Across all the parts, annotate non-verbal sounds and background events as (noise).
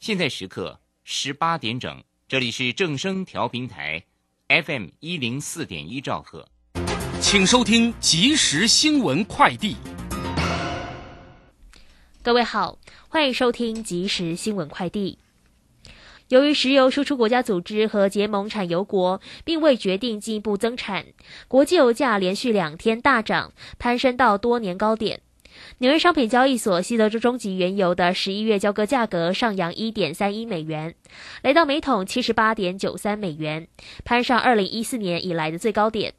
现在时刻十八点整，这里是正声调频台，FM 一零四点一兆赫，请收听即时新闻快递。各位好，欢迎收听即时新闻快递。由于石油输出国家组织和结盟产油国并未决定进一步增产，国际油价连续两天大涨，攀升到多年高点。纽约商品交易所西德州中级原油的十一月交割价格上扬一点三一美元，来到每桶七十八点九三美元，攀上二零一四年以来的最高点。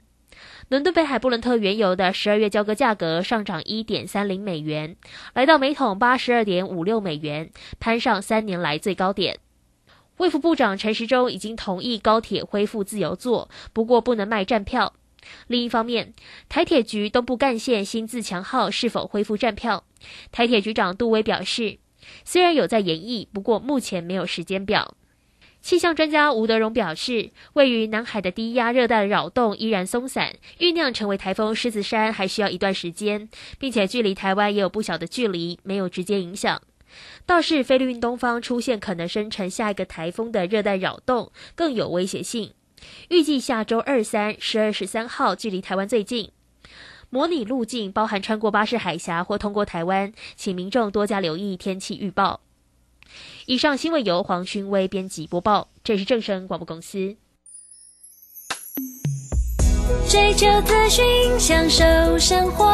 伦敦北海布伦特原油的十二月交割价格上涨一点三零美元，来到每桶八十二点五六美元，攀上三年来最高点。卫福部长陈时中已经同意高铁恢复自由座，不过不能卖站票。另一方面，台铁局东部干线新自强号是否恢复站票？台铁局长杜威表示，虽然有在研议，不过目前没有时间表。气象专家吴德荣表示，位于南海的低压热带扰动依然松散，酝酿成为台风狮子山还需要一段时间，并且距离台湾也有不小的距离，没有直接影响。倒是菲律宾东方出现可能生成下一个台风的热带扰动更有威胁性。预计下周二、三、十二、十三号距离台湾最近，模拟路径包含穿过巴士海峡或通过台湾，请民众多加留意天气预报。以上新闻由黄勋威编辑播报，这是正声广播公司。追求资讯，享受生活，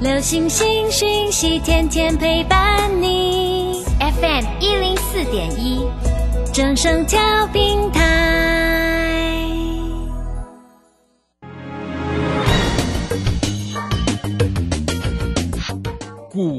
流星星讯息，天天陪伴你。FM 一零四点一。正声调平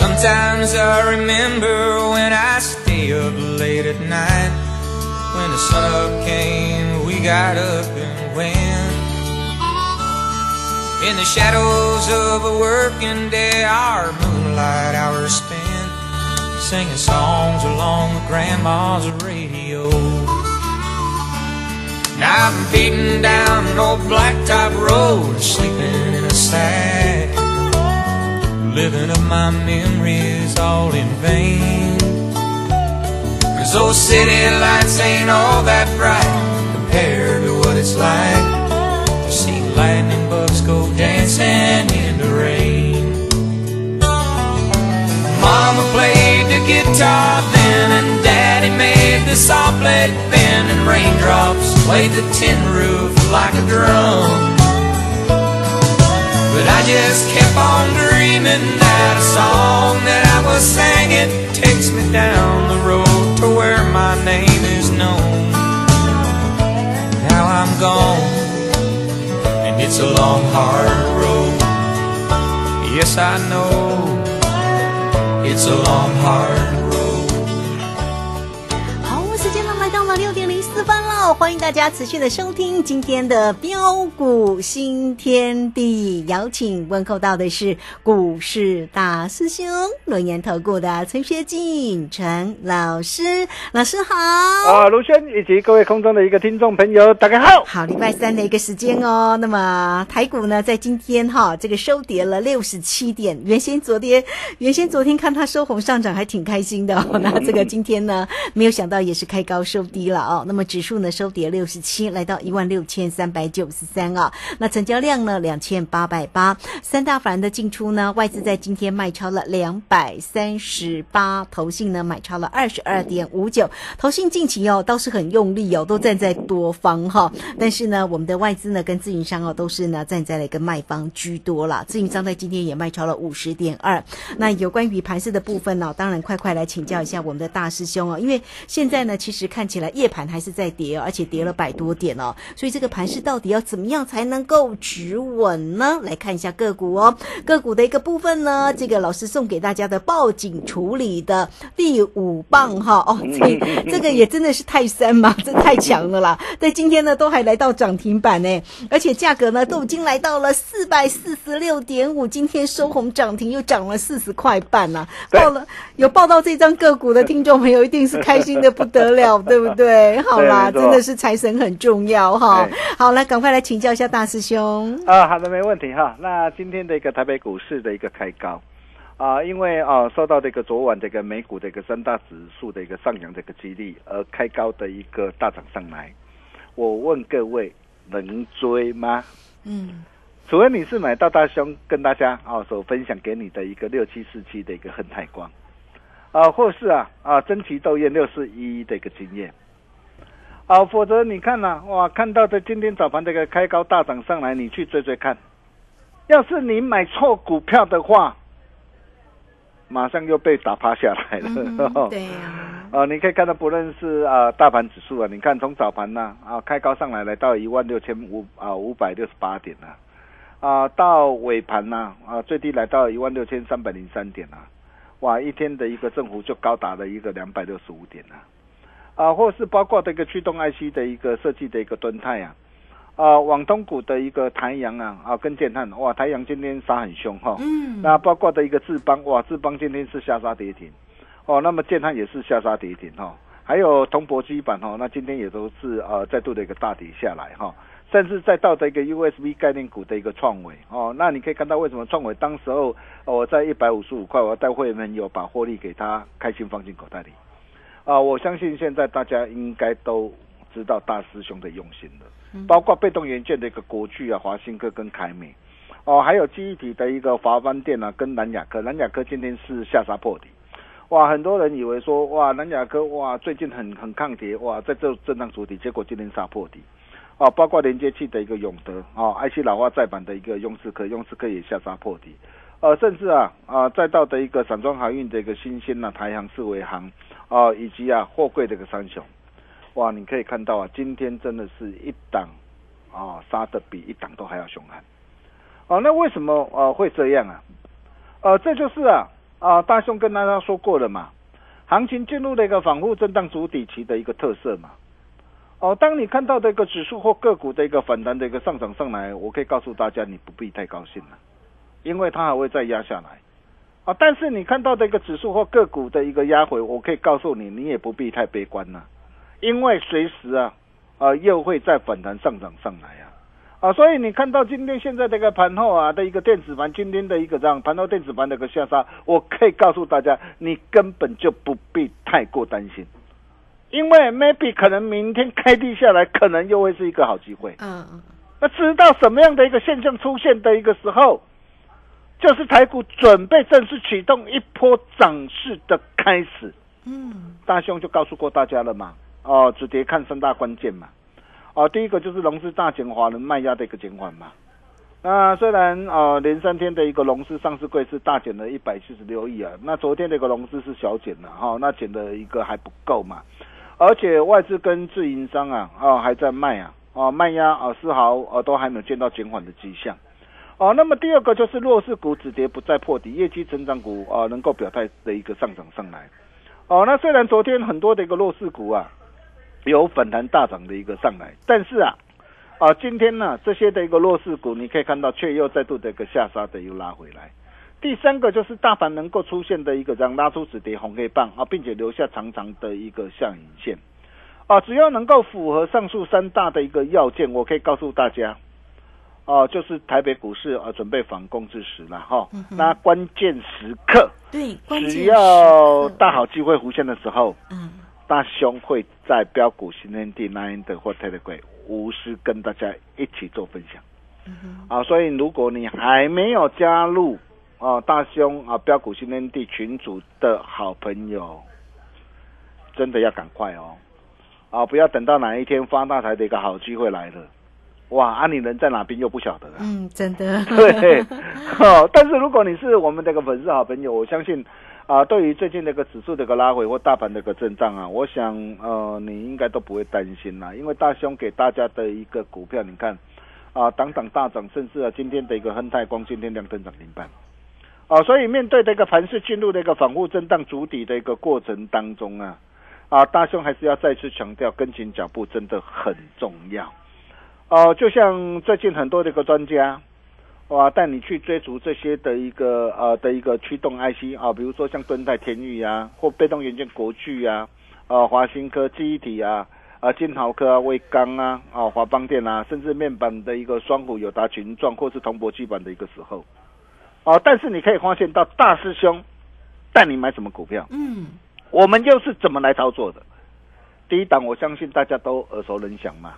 Sometimes I remember when I stay up late at night. When the sun up came, we got up and went. In the shadows of a working day, our moonlight hours spent. singing songs along with grandma's radio. Now I'm beating down an old blacktop road, sleeping in a sack, living up my memories all in vain. Cause those city lights ain't all that bright compared to what it's like to see lightning bugs go dancing in the rain. Mama played the guitar then and Daddy made the saw blade bend and raindrops played the tin roof like a drum. But I just kept on dreaming that a song that I was singing takes me down the road to where my name is known. Now I'm gone, and it's a long, hard road. Yes, I know. It's a long, hard 欢迎大家持续的收听今天的标股新天地。邀请问候到的是股市大师兄轮研投顾的陈学进陈老师，老师好。啊，卢轩以及各位空中的一个听众朋友，大家好。好，礼拜三的一个时间哦。那么台股呢，在今天哈，这个收跌了六十七点。原先昨天，原先昨天看它收红上涨，还挺开心的哦。那这个今天呢，没有想到也是开高收低了哦。那么指数呢是。收跌六十七，来到一万六千三百九十三啊。那成交量呢两千八百八，三大法人的进出呢，外资在今天卖超了两百三十八，投信呢买超了二十二点五九，投信近期哦倒是很用力哦，都站在多方哈，但是呢，我们的外资呢跟自营商哦都是呢站在了一个卖方居多啦，自营商在今天也卖超了五十点二。那有关于盘势的部分呢，当然快快来请教一下我们的大师兄哦，因为现在呢其实看起来夜盘还是在跌哦，而且跌了百多点哦，所以这个盘势到底要怎么样才能够止稳呢？来看一下个股哦，个股的一个部分呢，这个老师送给大家的报警处理的第五棒哈。哦，这这个也真的是泰山嘛，(laughs) 这太强了啦，在今天呢都还来到涨停板呢，而且价格呢都已经来到了四百四十六点五，今天收红涨停又涨了四十块半呐、报了有报到这张个股的听众朋友一定是开心的不得了，(laughs) 对不对？好啦，真的是财神很重要哈。好，来赶快来请教一下大师兄。啊，好的，没问题哈。那今天的一个台北股市的一个开高啊，因为啊受到这个昨晚这个美股的一个三大指数的一个上扬的一个激励，而开高的一个大涨上来。我问各位，能追吗？嗯除非你是买到大兄跟大家啊所分享给你的一个六七四七的一个恒泰光，啊，或是啊啊争奇斗艳六四一的一个经验，啊，否则你看呐、哇，看到的今天早盘这个开高大涨上来，你去追追看，要是你买错股票的话，马上又被打趴下来了。嗯，(laughs) 对呀，啊，你可以看到，不论是啊大盘指数啊，你看从早盘呢啊开高上来，来到一万六千五啊五百六十八点呐、啊，到尾盘呢啊最低来到一万六千三百零三点啊，哇，一天的一个振幅就高达了一个两百六十五点啊，啊，或是包括这个驱动 IC 的一个设计的一个吨泰啊。啊，网通股的一个台阳啊，啊，跟建汉，哇，台阳今天杀很凶哈，嗯，那包括的一个智邦，哇，智邦今天是下杀跌停，哦，那么建汉也是下杀跌停哈，还有铜箔基板哈，那今天也都是呃再度的一个大跌下来哈，甚至再到的一个 USB 概念股的一个创维哦，那你可以看到为什么创维当时候、哦我在一百五十五块，我带会员们有把获利给他开心放进口袋里，啊、我相信现在大家应该都知道大师兄的用心了。包括被动元件的一个国巨啊、华新科跟凯美，哦，还有记忆体的一个华邦电啊，跟南亚科，南亚科今天是下杀破底，哇，很多人以为说哇，南亚科哇最近很很抗跌，哇，在这震荡主体，结果今天杀破底，啊，包括连接器的一个永德，啊，IC 老化再版的一个用智科，用智科也下杀破底，呃，甚至啊啊再到的一个散装航运的一个新鲜啊，台航、四维航，啊，以及啊货柜的一个三雄。哇，你可以看到啊，今天真的是一档啊杀的比一档都还要凶悍。哦，那为什么呃会这样啊？呃，这就是啊啊大兄跟大家说过了嘛，行情进入了一个反复震荡主底期的一个特色嘛。哦，当你看到的一个指数或个股的一个反弹的一个上涨上来，我可以告诉大家，你不必太高兴了，因为它还会再压下来。啊，但是你看到的一个指数或个股的一个压回，我可以告诉你，你也不必太悲观了。因为随时啊，呃，又会再反弹上涨上来啊，啊，所以你看到今天现在这个盘后啊的一个电子盘，今天的一个这样盘后电子盘的一个下杀，我可以告诉大家，你根本就不必太过担心，因为 maybe 可能明天开低下来，可能又会是一个好机会。嗯嗯那知道什么样的一个现象出现的一个时候，就是台股准备正式启动一波涨势的开始。嗯大兄就告诉过大家了嘛，哦，止跌看三大关键嘛，哦，第一个就是融资大减，华人卖压的一个减缓嘛。那虽然呃连三天的一个融资上市柜是大减了一百七十六亿啊，那昨天的一个融资是小减了哈、那减的一个还不够嘛，而且外资跟自营商啊啊还在卖啊，哦卖压啊丝毫呃都还没有见到减缓的迹象。哦，那么第二个就是弱势股止跌不再破底，业绩成长股啊能够表态的一个上涨上来。哦，那虽然昨天很多的一个弱势股啊，有反弹大涨的一个上来，但是啊，啊，今天呢这些的一个弱势股，你可以看到却又再度的一个下杀的又拉回来。第三个就是大盘能够出现的一个这样拉出止跌红黑棒啊，并且留下长长的一个下影线啊，只要能够符合上述三大的一个要件，我可以告诉大家。哦、就是台北股市啊，准备反攻之时了哈。那关键时刻，对，关键只要大好机会浮现的时候，嗯大兄会在标股新天地 Nine 的或 Telegram 无私跟大家一起做分享。啊，所以如果你还没有加入啊大兄啊标股新天地群组的好朋友，真的要赶快哦！啊，不要等到哪一天发大财的一个好机会来了，哇！啊，你人在哪边又不晓得啊。嗯，真的。(laughs) 对，(laughs) 哦，但是如果你是我们这个粉丝好朋友，我相信啊，对于最近这个指数的一个拉回或大盘的一个震荡啊，我想呃，你应该都不会担心啦，因为大兄给大家的一个股票，你看啊，档档大涨，甚至啊，今天的一个亨泰光今天量增长停板。啊，所以面对这个盘势进入的一个反复震荡筑底的一个过程当中啊，啊，大兄还是要再次强调，跟紧脚步真的很重要。哦、就像最近很多的一个专家，哇，带你去追逐这些的一个呃的一个驱动 IC 啊，比如说像敦泰天域啊，或被动元件国巨啊，呃，华新科记忆体啊，啊，金豪科啊，威刚啊，啊，华邦电啊，甚至面板的一个双虎友达群创或是铜箔基板的一个时候，哦、但是你可以发现到大师兄带你买什么股票，嗯，我们又是怎么来操作的？第一档，我相信大家都耳熟能详嘛，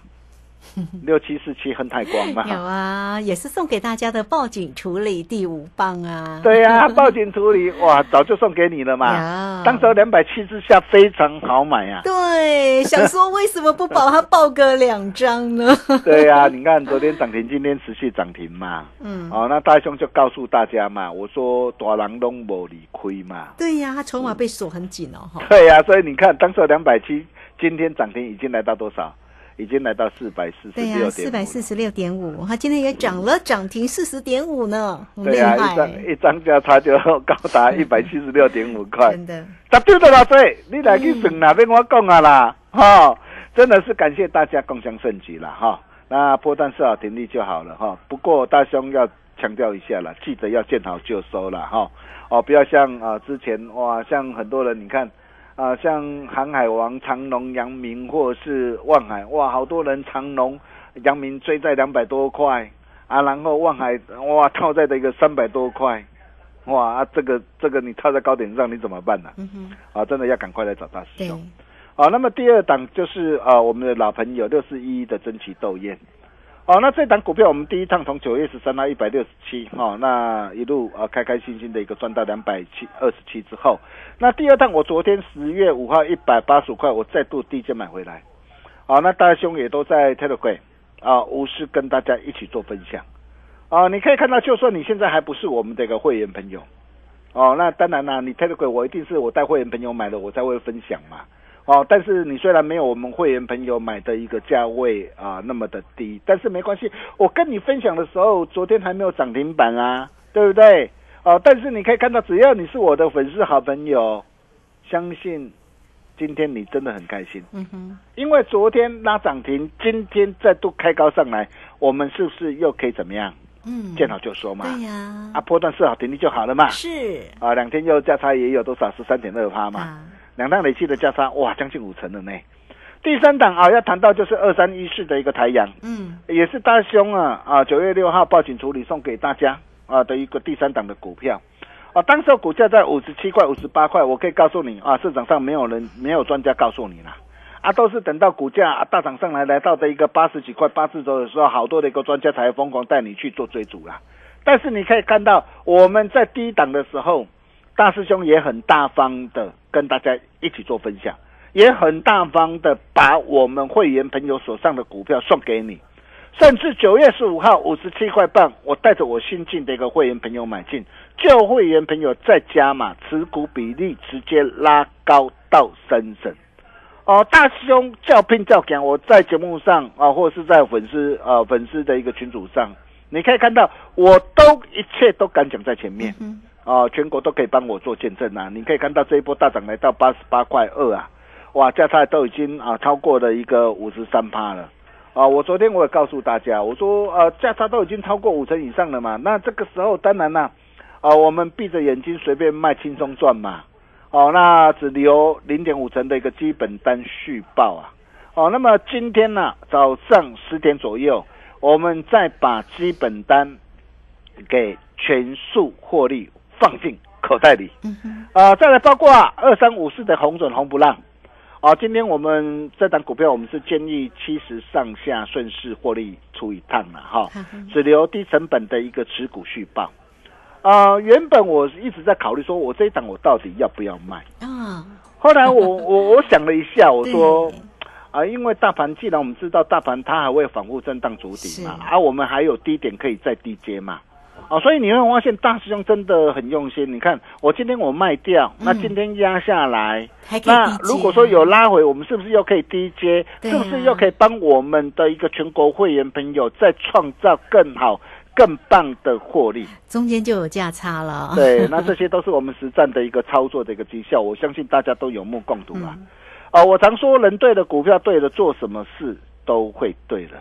(laughs) 六七四七亨泰光嘛，有啊，也是送给大家的报警处理第五棒啊。对呀、报警处理哇，早就送给你了嘛。呀当时两百七之下非常好买啊。对，想说为什么不把它报个两张呢？(laughs) 对呀、你看昨天涨停，今天持续涨停嘛。嗯，哦，那大兄就告诉大家嘛，我说大人拢无理亏嘛。对呀，他筹码被锁很紧哦，哈。对呀、所以你看当时两百七，今天涨停已经来到多少？已经来到四百四十六点四百四十六点五，他今天也涨了涨停四十点五呢，对啊、一张，一张价差就高达 (laughs) 一百七十六点五块。真的。十丢多少岁？你来去算啦，别跟我讲啊啦，哈、真的是感谢大家共享盛举啦，哈、那波段设好停利就好了哈、不过大兄要强调一下啦，记得要见好就收了，哈、哦，不要像啊、之前哇，像很多人你看啊、像航海王、长隆、阳明或是万海，哇，好多人长隆、阳明追在两百多块啊，然后万海哇套在的一个三百多块。哇啊，这个这个你套在高点上，你怎么办呢、啊，真的要赶快来找大师，兄。好，那么第二档就是啊，我们的老朋友六四一一的争奇斗燕。哦，那这档股票我们第一趟从九月十三到一百六十七，哈，那一路啊开开心心的一个赚到两百七二十七之后，那第二趟我昨天十月五号一百八十五块，我再度低价买回来。好，那大兄也都在 Telegram 啊，无私跟大家一起做分享。啊，你可以看到，就算你现在还不是我们的一个会员朋友，哦，那当然啦，你 Telegram 我一定是我带会员朋友买的，我才会分享嘛。哦，但是你虽然没有我们会员朋友买的一个价位啊那么的低，但是没关系，我跟你分享的时候，昨天还没有涨停板啊，对不对？哦，但是你可以看到，只要你是我的粉丝好朋友，相信今天你真的很开心，嗯哼，因为昨天拉涨停，今天再度开高上来，我们是不是又可以怎么样？嗯，见好就收嘛，对呀，啊，波段设好停利就好了嘛。是啊，两天又价差也有多少？十三点二趴嘛。啊，两档累计的价差，哇，将近五成了呢。第三档啊，要谈到就是二三一四的一个台阳，嗯，也是大兄啊啊，九月六号报警处理送给大家啊的一个第三档的股票啊，当时候股价在五十七块、五十八块，我可以告诉你啊，市场上没有人没有专家告诉你啦。啊，都是等到股价、啊、大涨上来，来到的一个八十几块、八字头的时候，好多的一个专家才疯狂带你去做追逐啦。但是你可以看到，我们在低档的时候，大师兄也很大方的跟大家一起做分享，也很大方的把我们会员朋友手上的股票送给你。甚至九月十五号五十七块半，我带着我新进的一个会员朋友买进，旧会员朋友再加码，持股比例直接拉高到三成。哦，大师兄叫拼叫讲，我在节目上啊，或者是在粉丝啊粉丝的一个群组上，你可以看到，我都一切都敢讲在前面。啊，全国都可以帮我做见证啊！你可以看到这一波大涨来到八十八块二啊，哇，价差都已经啊超过了一个五十三趴了啊！我昨天我也告诉大家，我说呃价差都已经超过五成以上了嘛，那这个时候当然啦、啊，我们闭着眼睛随便卖，轻松赚嘛。哦，那只留零点五成的一个基本单续报啊。哦，那么今天呢、早上十点左右，我们再把基本单给全数获利放进口袋里。啊、再来包括二三五四的红准红不让，啊，今天我们这档股票，我们是建议七十上下顺势获利出一趟了哈，只留低成本的一个持股续报。啊，原本我一直在考虑说，我这一档我到底要不要卖啊？后来我 (laughs) 我我想了一下，我说啊，因为大盘既然我们知道大盘它还会反复震荡筑底嘛，啊我们还有低点可以再低接嘛。哦，所以你会发现大师兄真的很用心。你看，我今天我卖掉，那今天压下来，那如果说有拉回，我们是不是又可以低接？是不是又可以帮我们的一个全国会员朋友再创造更好、更棒的获利？中间就有价差了。对，那这些都是我们实战的一个操作的一个绩效，(laughs) 我相信大家都有目共睹啊。啊，我常说，人对的股票对的，做什么事都会对的。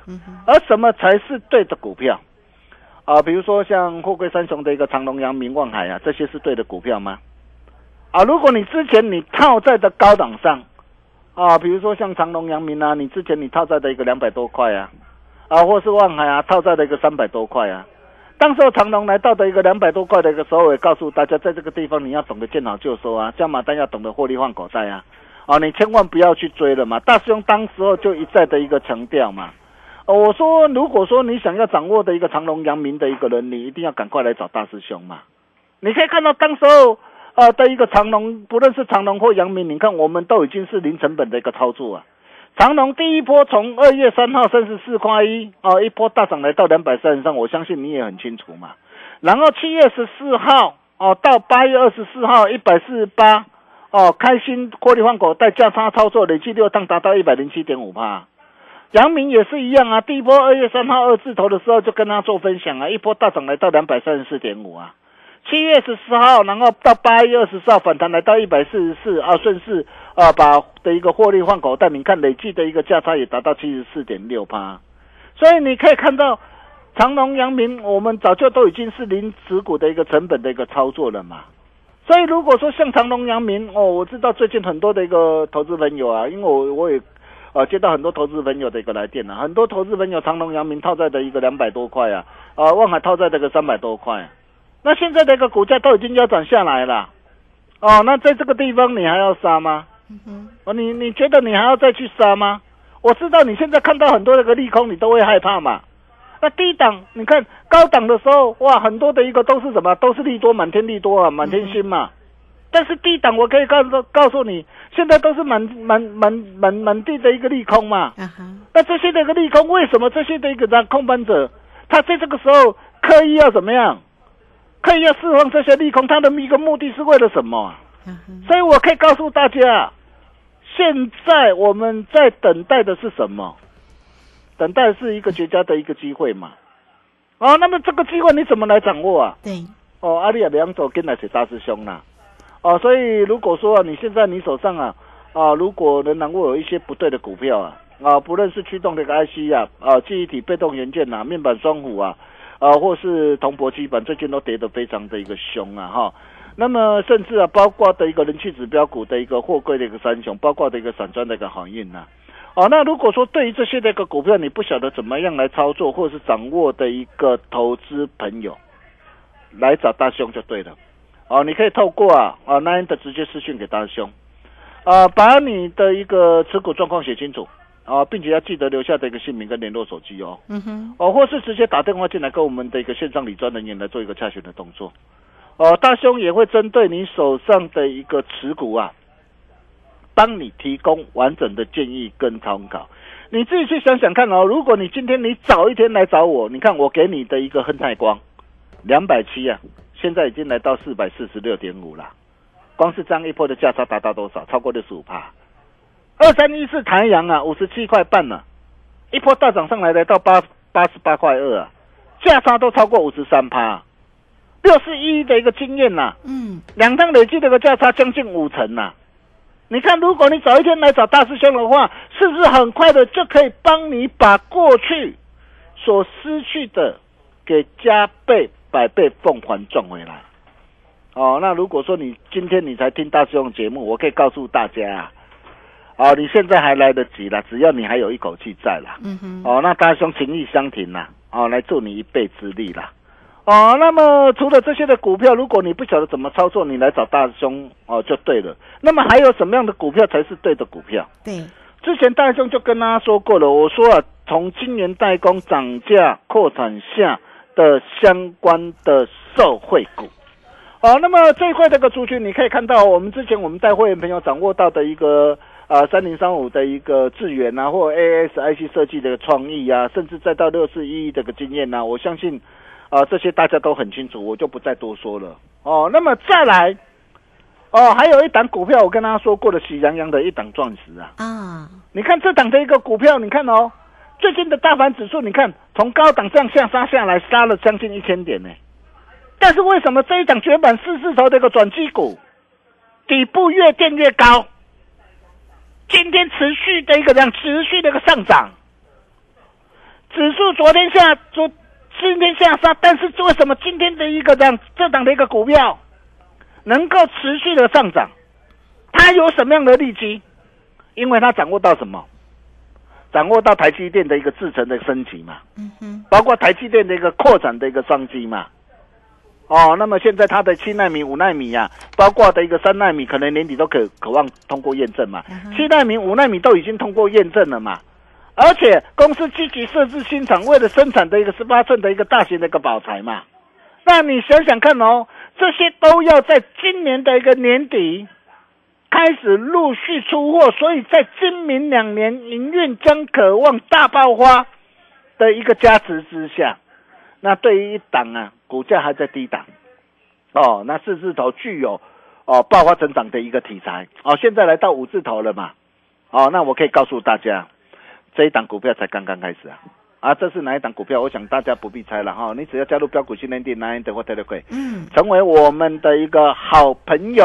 而什么才是对的股票？啊，比如说像货柜三雄的一个长隆、阳明、望海啊，这些是对的股票吗？啊，如果你之前你套在的高档上，啊，比如说像长隆、阳明啊，你之前你套在的一个两百多块啊，啊，或是望海啊，套在的一个三百多块啊，当时候长隆来到的一个两百多块的一个时候，也告诉大家，在这个地方你要懂得见好就收啊，加码单要懂得获利换口袋啊，啊，你千万不要去追了嘛。大师兄当时候就一再的一个强调嘛。我说，如果说你想要掌握的一个长隆、阳明的一个人，你一定要赶快来找大师兄嘛。你可以看到，当时候呃的一个长隆，不论是长隆或阳明，你看我们都已经是零成本的一个操作啊。长隆第一波从二月三号三十四块一啊，一波大涨来到两百三十三，我相信你也很清楚嘛。然后七月十四号哦，到八月二十四号一百四十八哦，开心获利换股带价差操作，累计六趟达到一百零七点五帕。阳明也是一样啊，第一波二月三号二字头的时候就跟他做分享啊，一波大涨来到两百三十四点五啊，七月十四号，然后到八月二十四号反弹来到一百四十四啊，顺势啊把的一个获利换口袋，你看累计的一个价差也达到七十四点六八，所以你可以看到长隆、阳明，我们早就都已经是零持股的一个成本的一个操作了嘛，所以如果说像长隆、阳明哦，我知道最近很多的一个投资朋友啊，因为我我也。啊，接到很多投资朋友的一个来电呢，很多投资朋友长隆、阳明套在的一个两百多块啊，啊，望海套在这个三百多块，那现在的一个股价都已经腰斩下来了，哦，那在这个地方你还要杀吗？哦，你你觉得你还要再去杀吗？我知道你现在看到很多那个利空，你都会害怕嘛。那低档你看高档的时候，哇，很多的一个都是什么？都是利多满天利多啊，满天星嘛。但是低档我可以告诉告诉你。现在都是满满满满满地的一个利空嘛，那这些的一个利空，为什么这些的一个让空班者，他在这个时候刻意要怎么样？刻意要释放这些利空，他的一个目的是为了什么？所以我可以告诉大家，现在我们在等待的是什么？等待是一个绝佳的一个机会嘛。哦，那么这个机会你怎么来掌握啊？对，哦，阿里亚两走跟来是大师兄啦。哦，所以如果说你现在你手上啊啊，如果仍然会有一些不对的股票啊啊，不论是驱动这个 IC 啊啊，记忆体被动元件呐，面板双虎啊啊，或是铜箔基板，最近都跌得非常的一个凶啊哈。那么甚至啊，包括的一个人气指标股的一个货柜的一个三雄，包括的一个散装的一个行业呐。哦，那如果说对于这些的一个股票，你不晓得怎么样来操作，或者是掌握的一个投资朋友，来找大兄就对了。哦，你可以透过啊啊那样的直接私讯给大师兄，啊，把你的一个持股状况写清楚啊，并且要记得留下的一个姓名跟联络手机哦。嗯哼。哦，或是直接打电话进来跟我们的一个线上理专人员来做一个洽询的动作。哦，大兄也会针对你手上的一个持股啊，帮你提供完整的建议跟参考。你自己去想想看哦，如果你今天你早一天来找我，你看我给你的一个亨泰光两百七啊。现在已经来到四百四十六点五了，光是这样一波的价差达到多少？超过六十五帕。二三一四太阳啊，五十七块半啊，一波大涨上来来到八八十八块二啊，价差都超过五十三帕。六四一的一个经验呐，嗯，两趟累计的个价差将近五成呐。你看，如果你早一天来找大师兄的话，是不是很快的就可以帮你把过去所失去的给加倍？百倍奉还赚回来，哦，那如果说你今天你才听大师兄节目，我可以告诉大家，啊哦，你现在还来得及啦，只要你还有一口气在啦，嗯哼，哦，那大师兄情义相挺啦，哦，来助你一臂之力啦，哦，那么除了这些的股票，如果你不晓得怎么操作，你来找大师兄哦就对了。那么还有什么样的股票才是对的股票？对，之前大师兄就跟大家说过了，我说啊，从晶圆代工涨价扩产下的相关的受惠股。哦，那么这一块这个族群，你可以看到我们之前我们带会员朋友掌握到的一个啊三零三五的一个智源啊，或 ASIC 设计的一个创意啊，甚至再到六四一一这个经验呢、我相信啊这些大家都很清楚，我就不再多说了。哦，那么再来，哦，还有一档股票，我跟大家说过的喜羊羊的一档钻石啊，啊，你看这档的一个股票，你看哦，最近的大盘指数，你看从高档这样下杀下来，杀了将近一千点呢。但是为什么这一档绝版四字头的一个转机股，底部越垫越高？今天持续的一个这样持续的一个上涨，指数昨天下昨今天下杀，但是为什么今天的一个这样这档的一个股票能够持续的上涨？它有什么样的利基？因为它掌握到什么？掌握到台积电的一个制程的升级嘛，嗯哼，包括台积电的一个扩展的一个商机嘛。哦，那么现在它的七纳米、五纳米呀、包括的一个三纳米，可能年底都可渴望通过验证嘛。七纳米、五纳米都已经通过验证了嘛。而且公司积极设置新厂，为了生产的一个十八寸的一个大型的一个宝材嘛。那你想想看哦，这些都要在今年的一个年底开始陆续出货，所以在今明两年营运将渴望大爆发的一个加持之下，那对于一档啊，股价还在低档，哦，那四字头具有哦爆发成长的一个题材，哦，现在来到五字头了嘛，哦，那我可以告诉大家，这一档股票才刚刚开始啊。啊，这是哪一档股票？我想大家不必猜了哈，你只要加入标股训练店 Nine 的或 Telegram，嗯，成为我们的一个好朋友，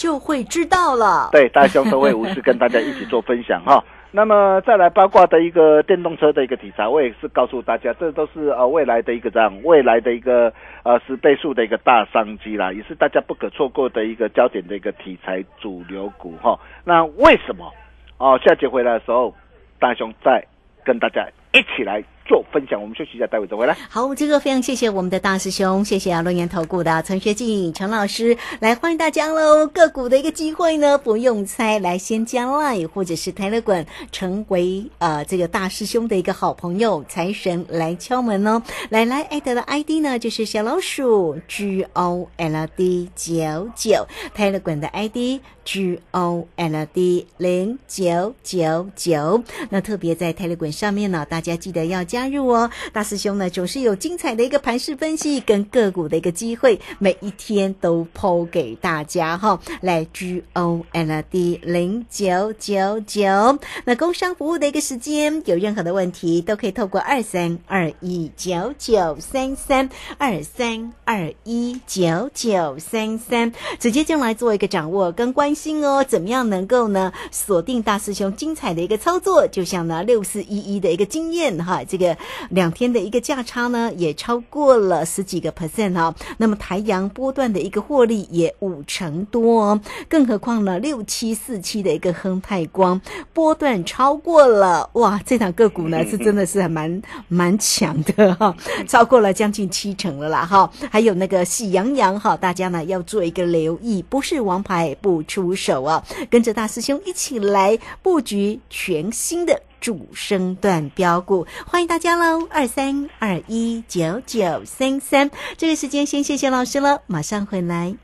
就会知道了。对，大兄都会无私跟大家一起做分享哈。(laughs) 那么再来八卦的一个电动车的一个题材，我也是告诉大家，这都是呃未来的一个这样未来的一个呃十倍数的一个大商机啦，也是大家不可错过的一个焦点的一个题材主流股哈。那为什么哦？下节回来的时候，大兄再跟大家一起来做分享。我们休息一下，待会再回来。好，这个非常谢谢我们的大师兄，谢谢啊，龙岩投顾的陈学进陈老师来欢迎大家喽。个股的一个机会呢，不用猜，来先加 line 或者是 Telegram 成为呃这个大师兄的一个好朋友，财神来敲门哦。来来，艾特的 ID 呢就是小老鼠 G O L D 九九，Telegram 的 ID G O L D 零九九九。那特别在 Telegram 上面呢，大家记得要加加入哦。大师兄呢总是有精彩的一个盘势分析跟个股的一个机会，每一天都抛给大家哈。来 G O L D 零九九九，那工商服务的一个时间，有任何的问题都可以透过二三二一九九三三二三二一九九三三，直接就来做一个掌握跟关心哦。怎么样能够呢锁定大师兄精彩的一个操作？就像呢六四一一的一个经验哈，这个两天的一个价差呢也超过了十几个 percent 哈。那么台阳波段的一个获利也五成多、哦，更何况呢六七四七的一个亨泰光波段超过了哇，这档个股呢是真的是还蛮 (laughs) 蛮强的哈，超过了将近七成了啦哈。还有那个喜羊羊哈，大家呢要做一个留意，不是王牌不出手啊，跟着大师兄一起来布局全新的。主升段标股，欢迎大家喽！二三二一九九三三，这个时间先谢谢老师了，马上回来。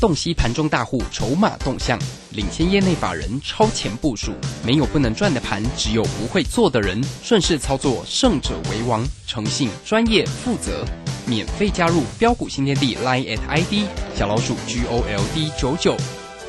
洞悉盘中大户筹码动向，领先业内法人超前部署。没有不能赚的盘，只有不会做的人。顺势操作，胜者为王。诚信、专业、负责，免费加入标股新天地 Line at ID 小老鼠 G O L D 九九。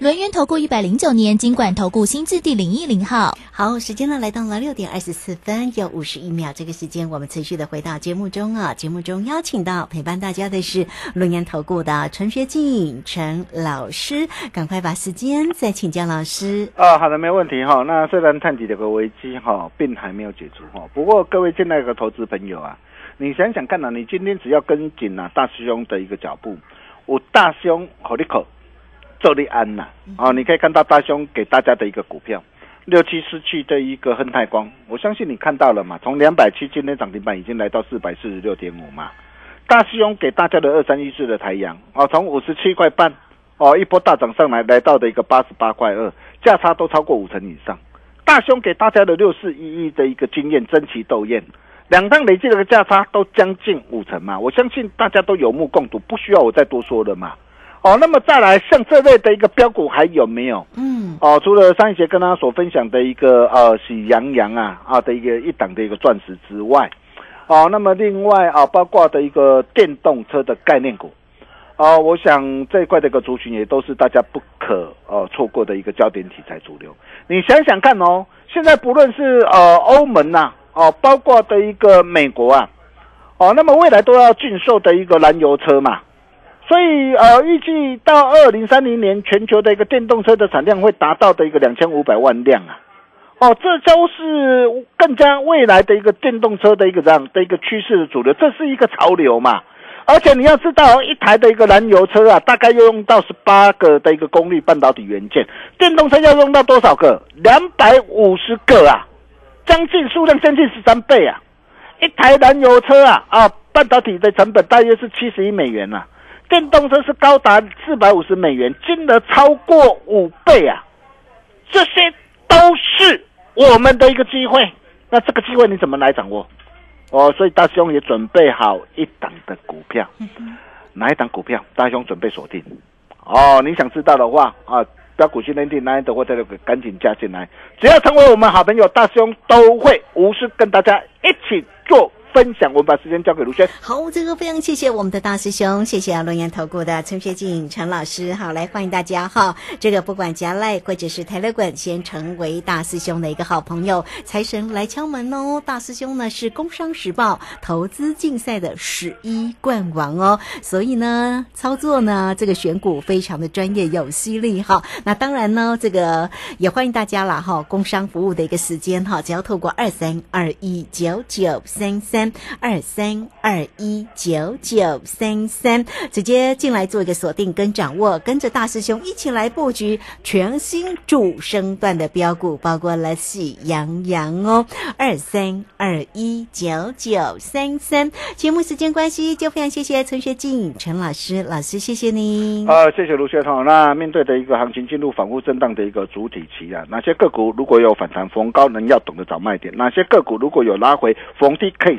轮源投顾一百零九年金管投顾新字第零一零号。好，时间呢来到了六点二十四分又五十一秒，这个时间我们持续的回到节目中啊。节目中邀请到陪伴大家的是轮研投顾的陈学进陈老师，赶快把时间再请教老师。啊，好的，没问题哈。那虽然探底这个危机哈，并还没有解除哈，不过各位亲爱的投资朋友啊，你想想看呐、你今天只要跟紧啊大师兄的一个脚步，我大师兄好利口。周立安呐、啊，你可以看到大兄给大家的一个股票，六七四七的一个亨泰光，我相信你看到了嘛，从两百七今天涨停板已经来到四百四十六点五嘛。大师兄给大家的二三一四的台阳，哦，从五十七块半，哦，一波大涨上来，来到的一个八十八块二，价差都超过五成以上。大兄给大家的六四一一的一个经验，争奇斗艳，两趟累计的价差都将近五成嘛，我相信大家都有目共睹，不需要我再多说了嘛。哦，那么再来像这类的一个标股还有没有？嗯，哦，除了上一节跟大家所分享的一个呃喜羊羊啊啊的一个一档的一个钻石之外，哦，那么另外啊包括的一个电动车的概念股，哦，我想这一块的一个族群也都是大家不可呃错过的一个焦点题材主流。你想想看哦，现在不论是呃欧盟呐、哦，包括的一个美国啊，哦，那么未来都要禁售的一个燃油车嘛。所以呃，预计到二零三零年，全球的一个电动车的产量会达到的一个两千五百万辆啊！哦，这都是更加未来的一个电动车的一个这样的一个趋势的主流，这是一个潮流嘛。而且你要知道，一台的一个燃油车啊，大概要用到十八个的一个功率半导体元件，电动车要用到多少个？两百五十个啊，将近数量将近十三倍啊！一台燃油车啊啊，半导体的成本大约是七十亿美元啊。电动车是高达四百五十美元，金额超过五倍啊！这些都是我们的一个机会。那这个机会你怎么来掌握？哦，所以大兄也准备好一档的股票，哪一档股票？大兄准备锁定。哦，你想知道的话啊，标股训练营来的话，这个赶紧加进来。只要成为我们好朋友，大兄都会无私跟大家一起做。分享，我们把时间交给卢轩。好，这个非常谢谢我们的大师兄，谢谢龙岩投顾的陈学静陈老师。好，来欢迎大家哈。这个不管加赖或者是台乐馆，先成为大师兄的一个好朋友。财神来敲门哦！大师兄呢是《工商时报》投资竞赛的十一冠王哦，所以呢操作呢这个选股非常的专业有犀利哈。那当然呢，这个也欢迎大家啦哈。工商服务的一个时间哈，只要透过二三二一九九三三。二三二一九九三三，直接进来做一个锁定跟掌握，跟着大师兄一起来布局全新主升段的标股，包括了喜羊羊哦，二三二一九九三三。节目时间关系，就非常谢谢陈学静陈老师，老师谢谢您。呃，谢谢卢学彤。那面对的一个行情进入反复震荡的一个主体期啊，哪些个股如果有反弹逢高，能要懂得找卖点；哪些个股如果有拉回逢低，可以。